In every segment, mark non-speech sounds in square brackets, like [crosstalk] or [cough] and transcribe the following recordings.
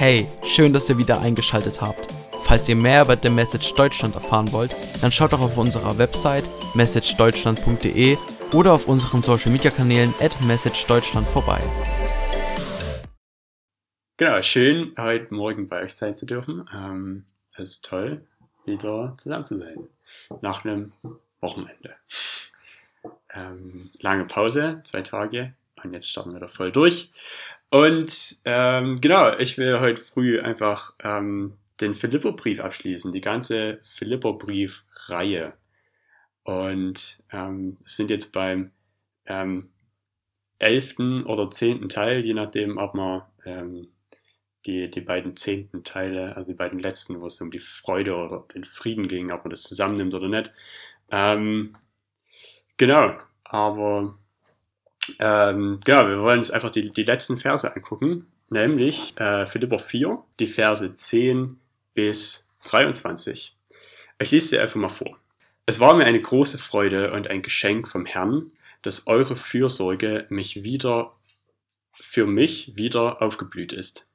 Hey, schön, dass ihr wieder eingeschaltet habt. Falls ihr mehr über The Message Deutschland erfahren wollt, dann schaut doch auf unserer Website messagedeutschland.de oder auf unseren Social Media Kanälen at messagedeutschland vorbei. Genau, schön, heute Morgen bei euch sein zu dürfen. Ähm, es ist toll, wieder zusammen zu sein. Nach einem Wochenende. Ähm, lange Pause, zwei Tage, und jetzt starten wir da voll durch. Und ähm, genau, ich will heute früh einfach ähm, den Philipperbrief abschließen, die ganze Philipperbrief-Reihe. Und ähm, sind jetzt beim ähm, elften oder zehnten Teil, je nachdem, ob man ähm, die, die beiden zehnten Teile, also die beiden letzten, wo es um die Freude oder den Frieden ging, ob man das zusammennimmt oder nicht. Ähm, genau, aber ähm, genau, wir wollen uns einfach die, die letzten Verse angucken, nämlich äh, Philipper 4, die Verse 10 bis 23. Ich lese sie einfach mal vor. Es war mir eine große Freude und ein Geschenk vom Herrn, dass eure Fürsorge mich wieder für mich wieder aufgeblüht ist.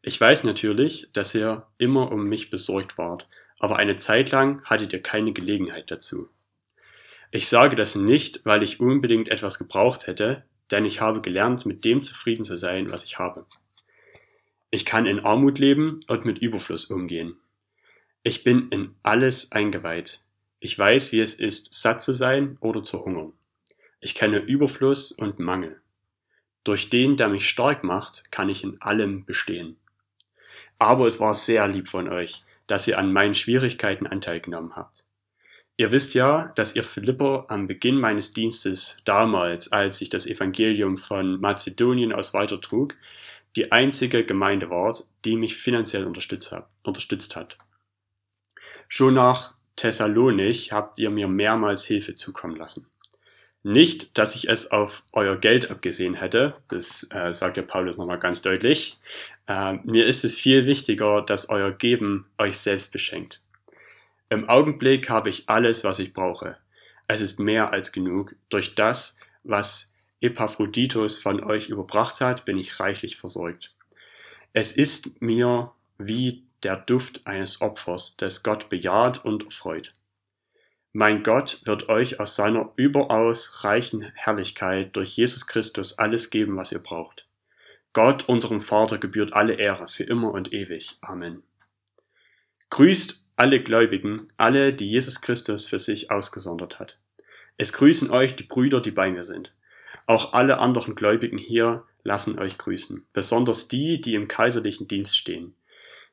Ich weiß natürlich, dass ihr immer um mich besorgt wart, aber eine Zeit lang hattet ihr keine Gelegenheit dazu. Ich sage das nicht, weil ich unbedingt etwas gebraucht hätte, denn ich habe gelernt, mit dem zufrieden zu sein, was ich habe. Ich kann in Armut leben und mit Überfluss umgehen. Ich bin in alles eingeweiht. Ich weiß, wie es ist, satt zu sein oder zu hungern. Ich kenne Überfluss und Mangel. Durch den, der mich stark macht, kann ich in allem bestehen. Aber es war sehr lieb von euch, dass ihr an meinen Schwierigkeiten Anteil genommen habt. Ihr wisst ja, dass ihr Philipper am Beginn meines Dienstes damals, als ich das Evangelium von Mazedonien aus weitertrug, die einzige Gemeinde wart, die mich finanziell unterstützt hat. Schon nach Thessalonich habt ihr mir mehrmals Hilfe zukommen lassen. Nicht, dass ich es auf euer Geld abgesehen hätte, das äh, sagt ja Paulus nochmal ganz deutlich. Äh, mir ist es viel wichtiger, dass euer Geben euch selbst beschenkt. Im Augenblick habe ich alles, was ich brauche. Es ist mehr als genug. Durch das, was Epaphroditus von euch überbracht hat, bin ich reichlich versorgt. Es ist mir wie der Duft eines Opfers, das Gott bejaht und erfreut. Mein Gott wird euch aus seiner überaus reichen Herrlichkeit durch Jesus Christus alles geben, was ihr braucht. Gott, unserem Vater, gebührt alle Ehre für immer und ewig. Amen. Grüßt alle Gläubigen, alle, die Jesus Christus für sich ausgesondert hat. Es grüßen euch die Brüder, die bei mir sind. Auch alle anderen Gläubigen hier lassen euch grüßen, besonders die, die im kaiserlichen Dienst stehen.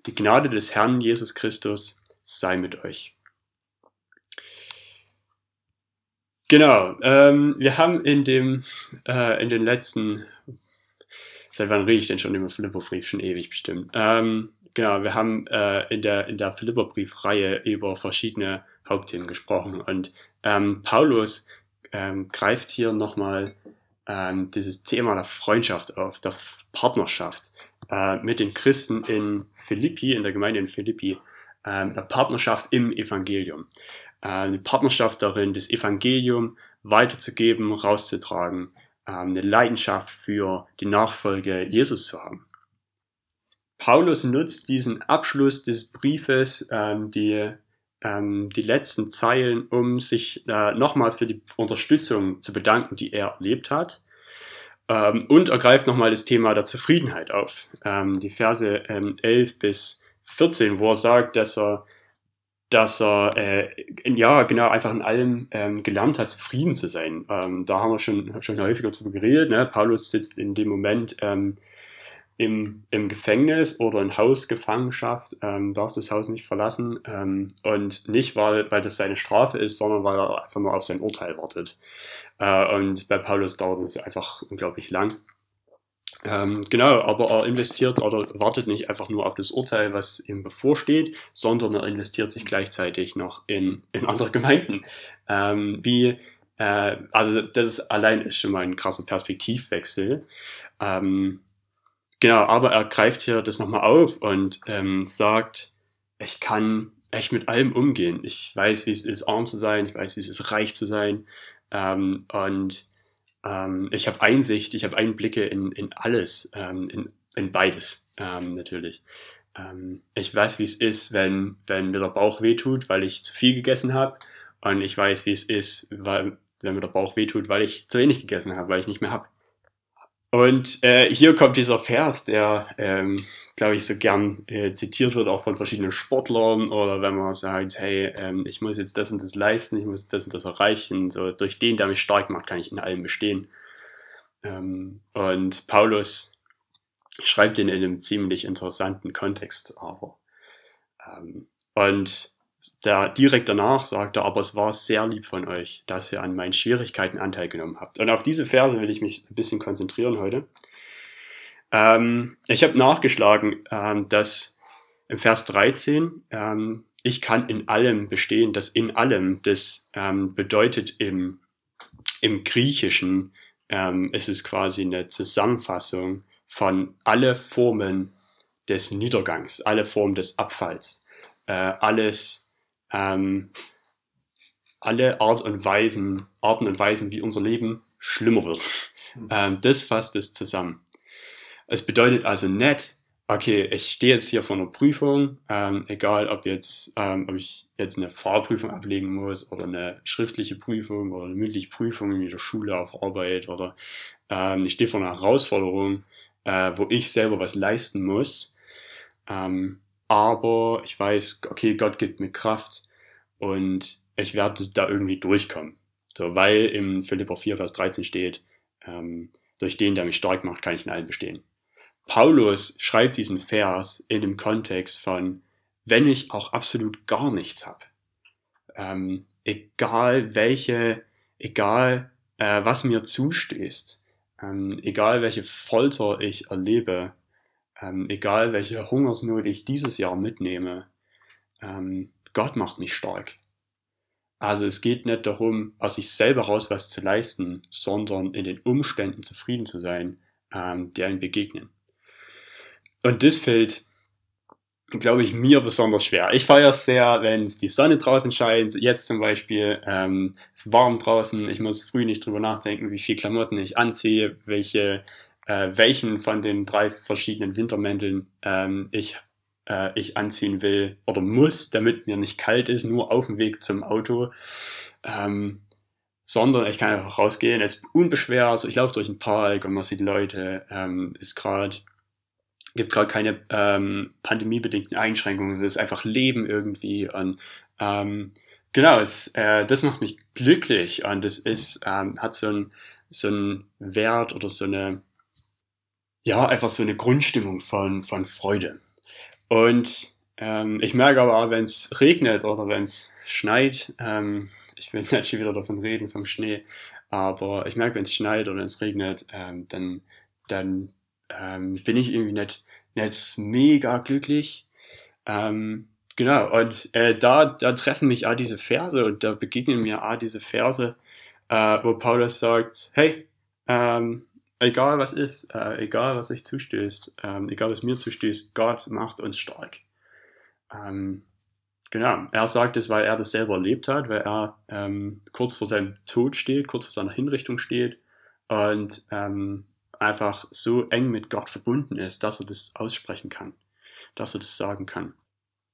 Die Gnade des Herrn Jesus Christus sei mit euch. Genau, ähm, wir haben in dem, äh, in den letzten, seit wann rede ich denn schon über Philipperbrief? Schon ewig bestimmt. Ähm, Genau, wir haben äh, in der, in der Philipperbriefreihe über verschiedene Hauptthemen gesprochen und ähm, Paulus ähm, greift hier nochmal ähm, dieses Thema der Freundschaft auf, der Partnerschaft äh, mit den Christen in Philippi, in der Gemeinde in Philippi, äh, der Partnerschaft im Evangelium. Äh, eine Partnerschaft darin, das Evangelium weiterzugeben, rauszutragen, äh, eine Leidenschaft für die Nachfolge Jesus zu haben. Paulus nutzt diesen Abschluss des Briefes, ähm, die, ähm, die letzten Zeilen, um sich äh, nochmal für die Unterstützung zu bedanken, die er erlebt hat. Ähm, und er greift nochmal das Thema der Zufriedenheit auf. Ähm, die Verse ähm, 11 bis 14, wo er sagt, dass er dass er äh, ja genau einfach in allem ähm, gelernt hat, zufrieden zu sein. Ähm, da haben wir schon, schon häufiger drüber geredet. Ne? Paulus sitzt in dem Moment ähm, im, im Gefängnis oder in Hausgefangenschaft, ähm, darf das Haus nicht verlassen ähm, und nicht, weil, weil das seine Strafe ist, sondern weil er einfach nur auf sein Urteil wartet. Äh, und bei Paulus dauert es einfach unglaublich lang. Ähm, genau, aber er investiert oder wartet nicht einfach nur auf das Urteil, was ihm bevorsteht, sondern er investiert sich gleichzeitig noch in, in andere Gemeinden. Ähm, wie, äh, also das ist allein ist schon mal ein krasser Perspektivwechsel. Ähm, Genau, aber er greift hier das nochmal auf und ähm, sagt, ich kann echt mit allem umgehen. Ich weiß, wie es ist, arm zu sein, ich weiß, wie es ist, reich zu sein. Ähm, und ähm, ich habe Einsicht, ich habe Einblicke in, in alles, ähm, in, in beides ähm, natürlich. Ähm, ich weiß, wie es ist, wenn, wenn mir der Bauch wehtut, weil ich zu viel gegessen habe. Und ich weiß, wie es ist, weil, wenn mir der Bauch wehtut, weil ich zu wenig gegessen habe, weil ich nicht mehr habe. Und äh, hier kommt dieser Vers, der, ähm, glaube ich, so gern äh, zitiert wird, auch von verschiedenen Sportlern oder wenn man sagt, hey, ähm, ich muss jetzt das und das leisten, ich muss das und das erreichen, so durch den, der mich stark macht, kann ich in allem bestehen. Ähm, und Paulus schreibt den in einem ziemlich interessanten Kontext aber. Ähm, und da direkt danach sagt er, aber es war sehr lieb von euch, dass ihr an meinen Schwierigkeiten Anteil genommen habt. Und auf diese Verse will ich mich ein bisschen konzentrieren heute. Ähm, ich habe nachgeschlagen, ähm, dass im Vers 13, ähm, ich kann in allem bestehen. Das in allem, das ähm, bedeutet im, im Griechischen, ähm, ist es quasi eine Zusammenfassung von alle Formen des Niedergangs, alle Formen des Abfalls, äh, alles, ähm, alle Art und Weisen, Arten und Weisen, wie unser Leben schlimmer wird. Mhm. Ähm, das fasst es zusammen. Es bedeutet also nicht, okay, ich stehe jetzt hier vor einer Prüfung, ähm, egal ob jetzt, ähm, ob ich jetzt eine Fahrprüfung ablegen muss oder eine schriftliche Prüfung oder eine mündliche Prüfung in der Schule auf Arbeit oder ähm, ich stehe vor einer Herausforderung, äh, wo ich selber was leisten muss. Ähm, aber ich weiß, okay, Gott gibt mir Kraft und ich werde da irgendwie durchkommen. So, weil im Philipper 4, Vers 13 steht, ähm, durch den, der mich stark macht, kann ich in allem bestehen. Paulus schreibt diesen Vers in dem Kontext von, wenn ich auch absolut gar nichts habe, ähm, egal welche, egal äh, was mir zustößt, ähm, egal welche Folter ich erlebe, ähm, egal welche Hungersnot ich dieses Jahr mitnehme, ähm, Gott macht mich stark. Also es geht nicht darum, aus sich selber raus was zu leisten, sondern in den Umständen zufrieden zu sein, ähm, der ihm begegnen. Und das fällt glaube ich, mir besonders schwer. Ich feiere es sehr, wenn die Sonne draußen scheint. Jetzt zum Beispiel, ähm, es ist warm draußen. Ich muss früh nicht drüber nachdenken, wie viel Klamotten ich anziehe, welche, äh, welchen von den drei verschiedenen Wintermänteln ähm, ich, äh, ich anziehen will oder muss, damit mir nicht kalt ist, nur auf dem Weg zum Auto. Ähm, sondern ich kann einfach rausgehen. Es ist unbeschwert. Also ich laufe durch den Park und man sieht Leute. Ähm, ist gerade gibt gerade keine ähm, pandemiebedingten Einschränkungen. Es ist einfach Leben irgendwie. Und ähm, genau, es, äh, das macht mich glücklich und es ist, ähm, hat so einen so einen Wert oder so eine, ja, einfach so eine Grundstimmung von, von Freude. Und ähm, ich merke aber auch, wenn es regnet oder wenn es schneit, ähm, ich will [laughs] nicht schon wieder davon reden, vom Schnee, aber ich merke, wenn es schneit oder wenn es regnet, ähm, dann, dann ähm, bin ich irgendwie nicht, nicht mega glücklich. Ähm, genau, und äh, da, da treffen mich auch diese Verse und da begegnen mir auch diese Verse, äh, wo Paulus sagt, hey, ähm, egal was ist, äh, egal was sich zustößt, ähm, egal was mir zustößt, Gott macht uns stark. Ähm, genau, er sagt es, weil er das selber erlebt hat, weil er ähm, kurz vor seinem Tod steht, kurz vor seiner Hinrichtung steht und ähm, einfach so eng mit Gott verbunden ist, dass er das aussprechen kann, dass er das sagen kann.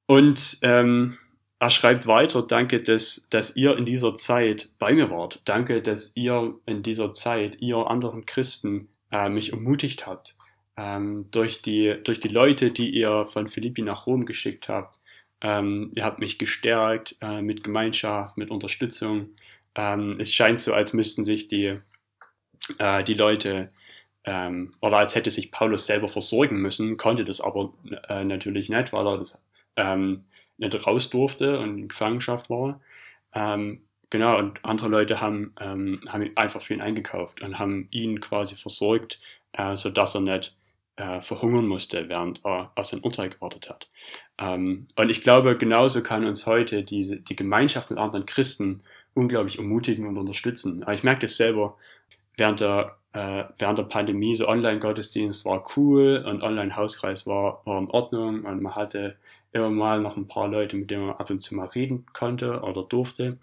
Und ähm, er schreibt weiter, danke, dass, dass ihr in dieser Zeit bei mir wart. Danke, dass ihr in dieser Zeit, ihr anderen Christen, äh, mich ermutigt habt. Ähm, durch, die, durch die Leute, die ihr von Philippi nach Rom geschickt habt. Ähm, ihr habt mich gestärkt äh, mit Gemeinschaft, mit Unterstützung. Ähm, es scheint so, als müssten sich die, äh, die Leute ähm, oder als hätte sich Paulus selber versorgen müssen, konnte das aber äh, natürlich nicht, weil er das ähm, nicht raus durfte und in Gefangenschaft war. Ähm, genau, und andere Leute haben, ähm, haben einfach für ihn eingekauft und haben ihn quasi versorgt, äh, sodass er nicht äh, verhungern musste, während er auf sein Urteil gewartet hat. Ähm, und ich glaube, genauso kann uns heute diese, die Gemeinschaft mit anderen Christen unglaublich ermutigen und unterstützen. Aber ich merke das selber während der äh, während der Pandemie so Online-Gottesdienst war cool und Online-Hauskreis war, war in Ordnung und man hatte immer mal noch ein paar Leute, mit denen man ab und zu mal reden konnte oder durfte.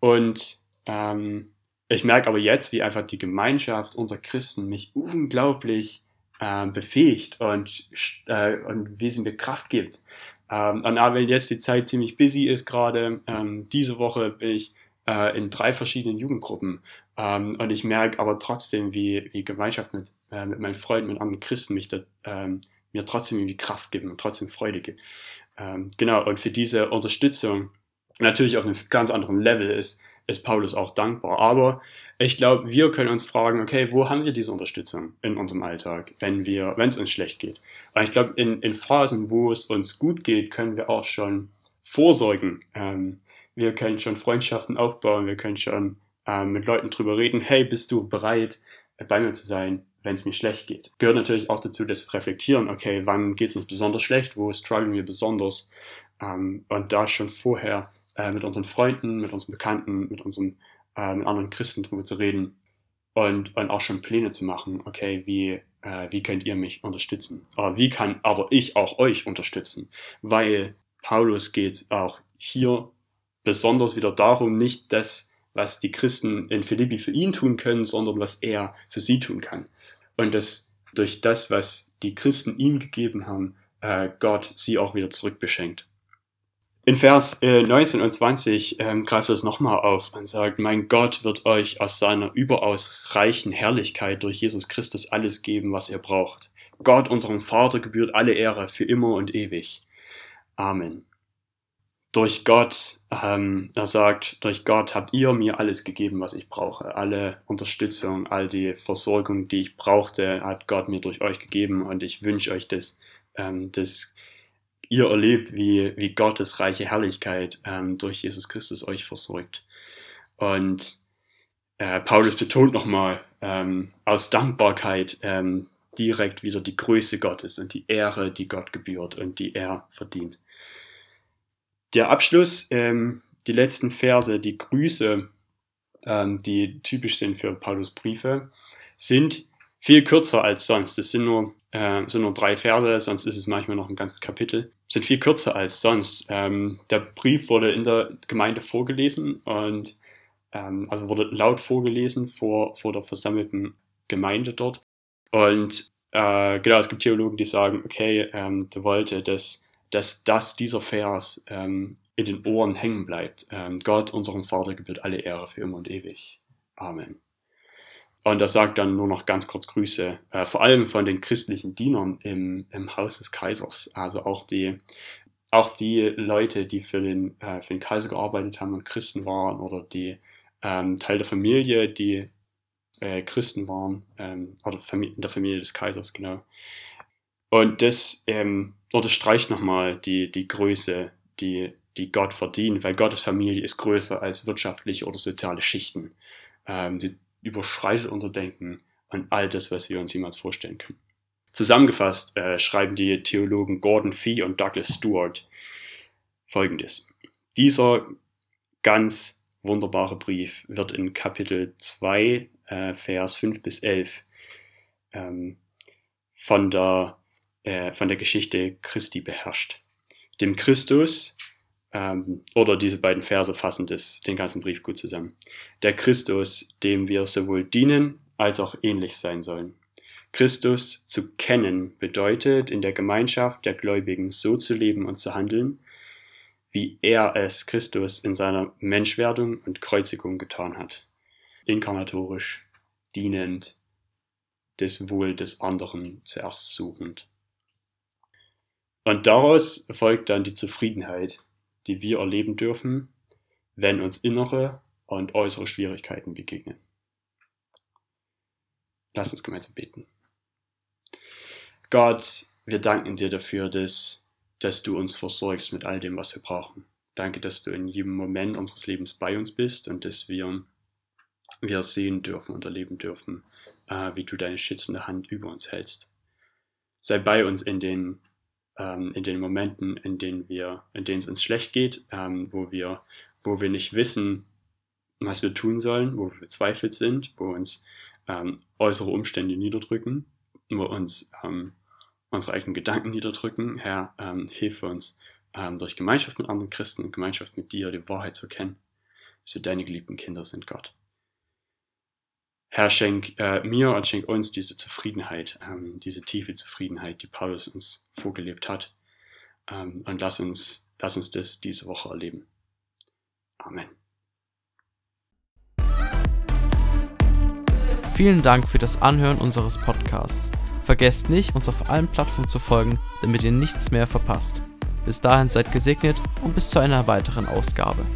Und ähm, ich merke aber jetzt, wie einfach die Gemeinschaft unter Christen mich unglaublich äh, befähigt und, äh, und wie sie mir Kraft gibt. Ähm, und auch wenn jetzt die Zeit ziemlich busy ist gerade, ähm, diese Woche bin ich äh, in drei verschiedenen Jugendgruppen ähm, und ich merke aber trotzdem, wie, wie Gemeinschaft mit, äh, mit meinen Freunden, mit anderen Christen mich da, ähm, mir trotzdem irgendwie Kraft geben und trotzdem Freude geben. Ähm, genau, und für diese Unterstützung natürlich auf einem ganz anderen Level ist, ist Paulus auch dankbar. Aber ich glaube, wir können uns fragen, okay, wo haben wir diese Unterstützung in unserem Alltag, wenn wir, wenn es uns schlecht geht? Und ich glaube, in, in Phasen, wo es uns gut geht, können wir auch schon vorsorgen. Ähm, wir können schon Freundschaften aufbauen, wir können schon ähm, mit Leuten drüber reden, hey, bist du bereit, bei mir zu sein, wenn es mir schlecht geht. Gehört natürlich auch dazu, dass wir reflektieren, okay, wann geht es uns besonders schlecht, wo strugglen wir besonders ähm, und da schon vorher äh, mit unseren Freunden, mit unseren Bekannten, mit unseren äh, mit anderen Christen drüber zu reden und, und auch schon Pläne zu machen, okay, wie, äh, wie könnt ihr mich unterstützen? Aber wie kann aber ich auch euch unterstützen? Weil Paulus geht es auch hier besonders wieder darum, nicht das, was die Christen in Philippi für ihn tun können, sondern was er für sie tun kann. Und dass durch das, was die Christen ihm gegeben haben, äh, Gott sie auch wieder zurückbeschenkt. In Vers äh, 19 und 20 ähm, greift es nochmal auf und sagt, mein Gott wird euch aus seiner überaus reichen Herrlichkeit durch Jesus Christus alles geben, was ihr braucht. Gott, unserem Vater, gebührt alle Ehre für immer und ewig. Amen. Durch Gott, ähm, er sagt, durch Gott habt ihr mir alles gegeben, was ich brauche. Alle Unterstützung, all die Versorgung, die ich brauchte, hat Gott mir durch euch gegeben und ich wünsche euch das, ähm, das ihr erlebt, wie, wie Gottes reiche Herrlichkeit ähm, durch Jesus Christus euch versorgt. Und äh, Paulus betont nochmal ähm, aus Dankbarkeit ähm, direkt wieder die Größe Gottes und die Ehre, die Gott gebührt und die er verdient. Der Abschluss, ähm, die letzten Verse, die Grüße, ähm, die typisch sind für Paulus Briefe, sind viel kürzer als sonst. Es sind nur, äh, sind nur drei Verse, sonst ist es manchmal noch ein ganzes Kapitel sind viel kürzer als sonst. Ähm, der Brief wurde in der Gemeinde vorgelesen und ähm, also wurde laut vorgelesen vor, vor der versammelten Gemeinde dort. Und äh, genau, es gibt Theologen, die sagen, okay, ähm, der wollte, dass, dass das, dieser Vers ähm, in den Ohren hängen bleibt. Ähm, Gott, unserem Vater, gebührt alle Ehre für immer und ewig. Amen. Und das sagt dann nur noch ganz kurz Grüße, äh, vor allem von den christlichen Dienern im, im Haus des Kaisers. Also auch die, auch die Leute, die für den, äh, für den Kaiser gearbeitet haben und Christen waren oder die ähm, Teil der Familie, die äh, Christen waren, ähm, oder in der Familie des Kaisers, genau. Und das ähm, unterstreicht nochmal die, die Größe, die, die Gott verdient, weil Gottes Familie ist größer als wirtschaftliche oder soziale Schichten. Ähm, sie überschreitet unser Denken an all das, was wir uns jemals vorstellen können. Zusammengefasst äh, schreiben die Theologen Gordon Fee und Douglas Stewart folgendes. Dieser ganz wunderbare Brief wird in Kapitel 2, äh, Vers 5 bis 11 ähm, von, der, äh, von der Geschichte Christi beherrscht. Dem Christus, ähm, oder diese beiden Verse fassen das, den ganzen Brief gut zusammen. Der Christus, dem wir sowohl dienen als auch ähnlich sein sollen. Christus zu kennen bedeutet, in der Gemeinschaft der Gläubigen so zu leben und zu handeln, wie er es Christus in seiner Menschwerdung und Kreuzigung getan hat. Inkarnatorisch, dienend, das Wohl des anderen zuerst suchend. Und daraus folgt dann die Zufriedenheit, die wir erleben dürfen, wenn uns innere und äußere Schwierigkeiten begegnen. Lass uns gemeinsam beten. Gott, wir danken dir dafür, dass, dass du uns versorgst mit all dem, was wir brauchen. Danke, dass du in jedem Moment unseres Lebens bei uns bist und dass wir, wir sehen dürfen und erleben dürfen, äh, wie du deine schützende Hand über uns hältst. Sei bei uns in den ähm, in den Momenten, in denen wir, in denen es uns schlecht geht, ähm, wo wir, wo wir nicht wissen, was wir tun sollen, wo wir verzweifelt sind, wo uns ähm, äußere Umstände niederdrücken, wo uns ähm, unsere eigenen Gedanken niederdrücken. Herr, ähm, hilfe uns durch Gemeinschaft mit anderen Christen und Gemeinschaft mit dir die Wahrheit zu kennen, dass wir deine geliebten Kinder sind, Gott. Herr, schenk äh, mir und schenk uns diese Zufriedenheit, ähm, diese tiefe Zufriedenheit, die Paulus uns vorgelebt hat. Ähm, und lass uns, lass uns das diese Woche erleben. Amen. Vielen Dank für das Anhören unseres Podcasts. Vergesst nicht, uns auf allen Plattformen zu folgen, damit ihr nichts mehr verpasst. Bis dahin seid gesegnet und bis zu einer weiteren Ausgabe.